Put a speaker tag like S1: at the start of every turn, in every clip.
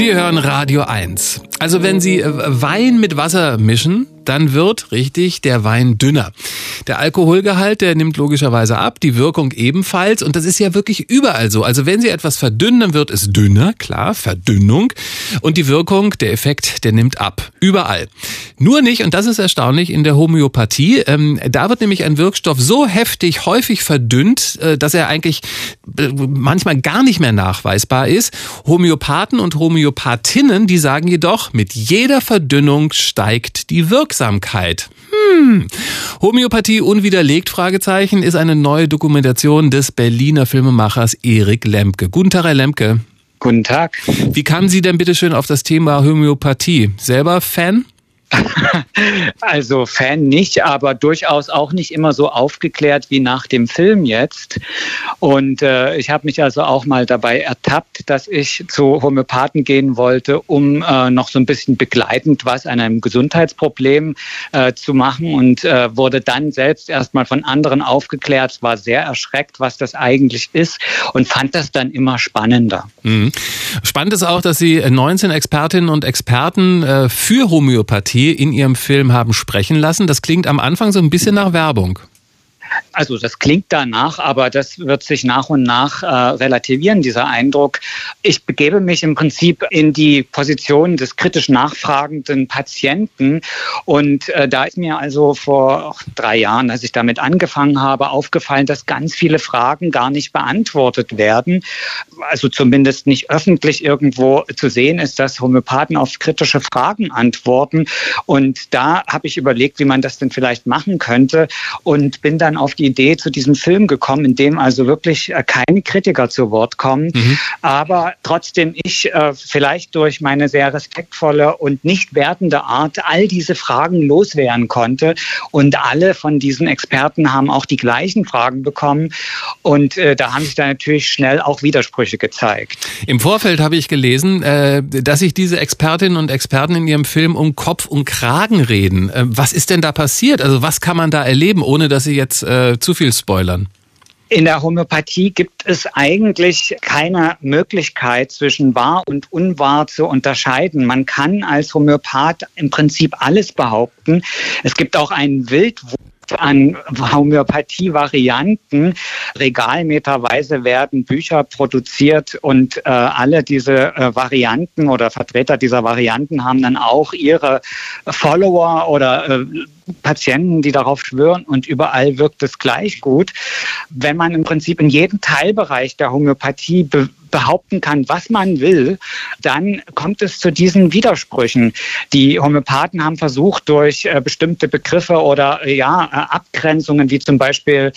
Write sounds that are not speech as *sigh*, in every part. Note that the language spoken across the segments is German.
S1: Sie hören Radio 1. Also wenn Sie äh, Wein mit Wasser mischen, dann wird richtig der Wein dünner. Der Alkoholgehalt, der nimmt logischerweise ab, die Wirkung ebenfalls und das ist ja wirklich überall so. Also wenn Sie etwas verdünnen, dann wird es dünner, klar, Verdünnung und die Wirkung, der Effekt, der nimmt ab, überall. Nur nicht, und das ist erstaunlich, in der Homöopathie, ähm, da wird nämlich ein Wirkstoff so heftig häufig verdünnt, äh, dass er eigentlich äh, manchmal gar nicht mehr nachweisbar ist. Homöopathen und Homöopathinnen, die sagen jedoch, mit jeder Verdünnung steigt die Wirksamkeit. Wirksamkeit. Hm. Homöopathie unwiderlegt, Fragezeichen, ist eine neue Dokumentation des Berliner Filmemachers Erik Lemke. Guten Tag, Herr Lemke.
S2: Guten Tag.
S1: Wie kamen Sie denn bitte schön auf das Thema Homöopathie? Selber Fan? *laughs*
S2: Also Fan nicht, aber durchaus auch nicht immer so aufgeklärt wie nach dem Film jetzt. Und äh, ich habe mich also auch mal dabei ertappt, dass ich zu Homöopathen gehen wollte, um äh, noch so ein bisschen begleitend was an einem Gesundheitsproblem äh, zu machen und äh, wurde dann selbst erstmal von anderen aufgeklärt, war sehr erschreckt, was das eigentlich ist und fand das dann immer spannender.
S1: Mhm. Spannend ist auch, dass Sie 19 Expertinnen und Experten äh, für Homöopathie in ihrem Film haben sprechen lassen. Das klingt am Anfang so ein bisschen nach Werbung.
S2: Also das klingt danach, aber das wird sich nach und nach äh, relativieren, dieser Eindruck. Ich begebe mich im Prinzip in die Position des kritisch nachfragenden Patienten. Und äh, da ist mir also vor drei Jahren, als ich damit angefangen habe, aufgefallen, dass ganz viele Fragen gar nicht beantwortet werden. Also zumindest nicht öffentlich irgendwo zu sehen ist, dass Homöopathen auf kritische Fragen antworten. Und da habe ich überlegt, wie man das denn vielleicht machen könnte und bin dann auf die Idee zu diesem Film gekommen, in dem also wirklich äh, keine Kritiker zu Wort kommen, mhm. aber trotzdem ich äh, vielleicht durch meine sehr respektvolle und nicht wertende Art all diese Fragen loswerden konnte. Und alle von diesen Experten haben auch die gleichen Fragen bekommen. Und äh, da haben sich dann natürlich schnell auch Widersprüche gezeigt.
S1: Im Vorfeld habe ich gelesen, äh, dass sich diese Expertinnen und Experten in ihrem Film um Kopf und Kragen reden. Äh, was ist denn da passiert? Also was kann man da erleben, ohne dass Sie jetzt äh, zu viel spoilern?
S2: In der Homöopathie gibt es eigentlich keine Möglichkeit zwischen wahr und unwahr zu unterscheiden. Man kann als Homöopath im Prinzip alles behaupten. Es gibt auch einen Wildwuchs an Homöopathie-Varianten. Regalmeterweise werden Bücher produziert und äh, alle diese äh, Varianten oder Vertreter dieser Varianten haben dann auch ihre Follower oder äh, Patienten, die darauf schwören und überall wirkt es gleich gut. Wenn man im Prinzip in jedem Teilbereich der Homöopathie be behaupten kann, was man will, dann kommt es zu diesen Widersprüchen. Die Homöopathen haben versucht, durch äh, bestimmte Begriffe oder äh, ja, äh, Abgrenzungen, wie zum Beispiel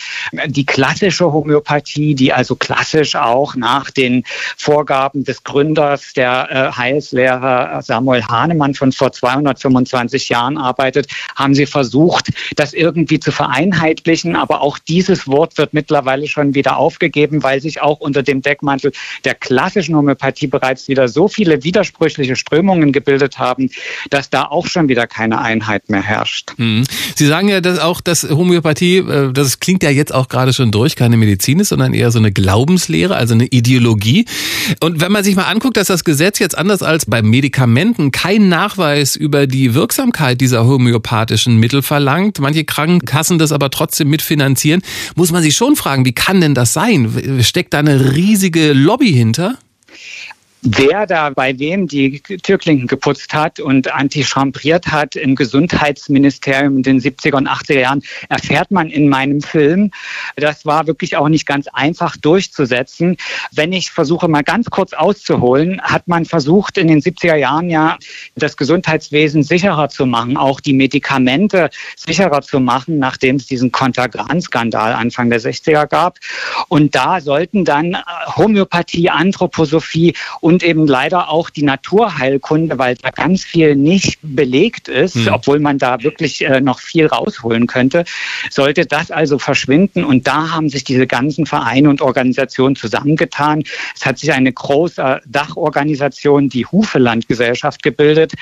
S2: die klassische Homöopathie, die also klassisch auch nach den Vorgaben des Gründers der Heilslehrer Samuel Hahnemann von vor 225 Jahren arbeitet, haben sie versucht, versucht, das irgendwie zu vereinheitlichen. Aber auch dieses Wort wird mittlerweile schon wieder aufgegeben, weil sich auch unter dem Deckmantel der klassischen Homöopathie bereits wieder so viele widersprüchliche Strömungen gebildet haben, dass da auch schon wieder keine Einheit mehr herrscht.
S1: Mhm. Sie sagen ja dass auch, dass Homöopathie, äh, das klingt ja jetzt auch gerade schon durch, keine Medizin ist, sondern eher so eine Glaubenslehre, also eine Ideologie. Und wenn man sich mal anguckt, dass das Gesetz jetzt anders als bei Medikamenten keinen Nachweis über die Wirksamkeit dieser homöopathischen Mittel Mittel verlangt, manche Krankenkassen das aber trotzdem mitfinanzieren, muss man sich schon fragen, wie kann denn das sein? Steckt da eine riesige Lobby hinter?
S2: Wer da bei wem die Türklinken geputzt hat und antichambriert hat im Gesundheitsministerium in den 70er und 80er Jahren, erfährt man in meinem Film. Das war wirklich auch nicht ganz einfach durchzusetzen. Wenn ich versuche, mal ganz kurz auszuholen, hat man versucht, in den 70er Jahren ja das Gesundheitswesen sicherer zu machen, auch die Medikamente sicherer zu machen, nachdem es diesen Contagran-Skandal Anfang der 60er gab. Und da sollten dann Homöopathie, Anthroposophie und und eben leider auch die Naturheilkunde, weil da ganz viel nicht belegt ist, mhm. obwohl man da wirklich äh, noch viel rausholen könnte, sollte das also verschwinden. Und da haben sich diese ganzen Vereine und Organisationen zusammengetan. Es hat sich eine große Dachorganisation, die Hufelandgesellschaft, gebildet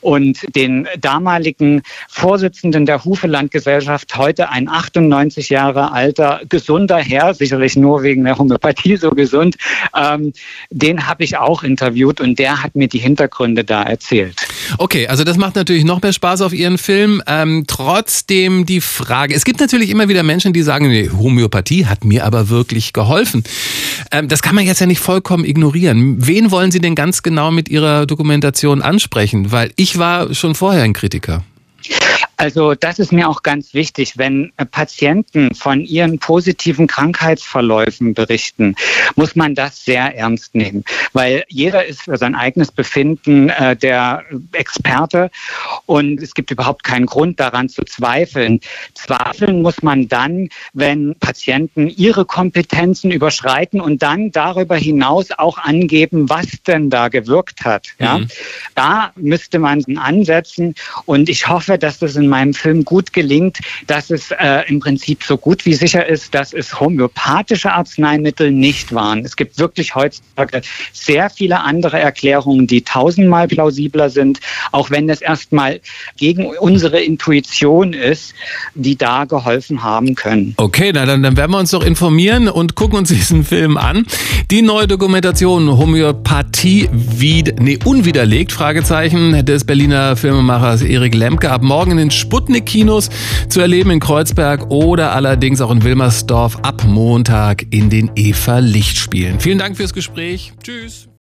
S2: und den damaligen Vorsitzenden der Hufelandgesellschaft, heute ein 98 Jahre alter, gesunder Herr, sicherlich nur wegen der Homöopathie so gesund, ähm, den habe ich auch auch interviewt und der hat mir die Hintergründe da erzählt.
S1: Okay, also das macht natürlich noch mehr Spaß auf Ihren Film. Ähm, trotzdem die Frage, es gibt natürlich immer wieder Menschen, die sagen, nee, Homöopathie hat mir aber wirklich geholfen. Ähm, das kann man jetzt ja nicht vollkommen ignorieren. Wen wollen Sie denn ganz genau mit Ihrer Dokumentation ansprechen? Weil ich war schon vorher ein Kritiker.
S2: Also das ist mir auch ganz wichtig. Wenn äh, Patienten von ihren positiven Krankheitsverläufen berichten, muss man das sehr ernst nehmen, weil jeder ist für sein eigenes Befinden äh, der Experte und es gibt überhaupt keinen Grund daran zu zweifeln. Zweifeln muss man dann, wenn Patienten ihre Kompetenzen überschreiten und dann darüber hinaus auch angeben, was denn da gewirkt hat. Ja? Mhm. Da müsste man ansetzen und ich hoffe, dass das in in meinem Film gut gelingt, dass es äh, im Prinzip so gut wie sicher ist, dass es homöopathische Arzneimittel nicht waren. Es gibt wirklich heutzutage sehr viele andere Erklärungen, die tausendmal plausibler sind, auch wenn es erstmal gegen unsere Intuition ist, die da geholfen haben können.
S1: Okay, na dann, dann werden wir uns doch informieren und gucken uns *laughs* diesen Film an. Die neue Dokumentation Homöopathie wie, nee, unwiderlegt, Fragezeichen, des Berliner Filmemachers Erik Lemke ab morgen in den Sputnik-Kinos zu erleben in Kreuzberg oder allerdings auch in Wilmersdorf ab Montag in den Eva Lichtspielen. Vielen Dank fürs Gespräch. Tschüss.